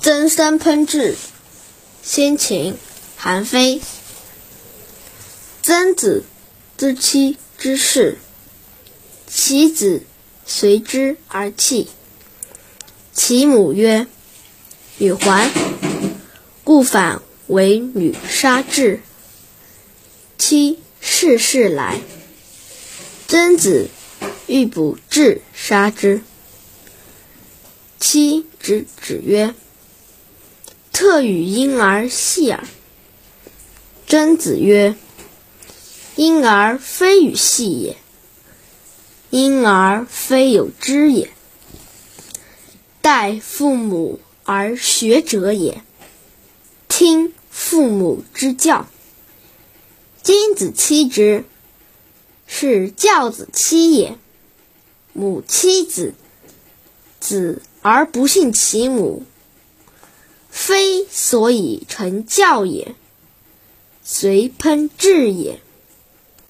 曾参烹制，先秦，韩非。曾子知妻之事，其子随之而泣。其母曰：“女还，故反为女杀之。”妻事事来，曾子欲补志杀之。妻止止曰。特与婴儿戏耳。曾子曰：“婴儿非与戏也，婴儿非有知也。待父母而学者也，听父母之教。君子妻之，是教子期也。母妻子，子而不信其母。”非所以成教也，随喷至也。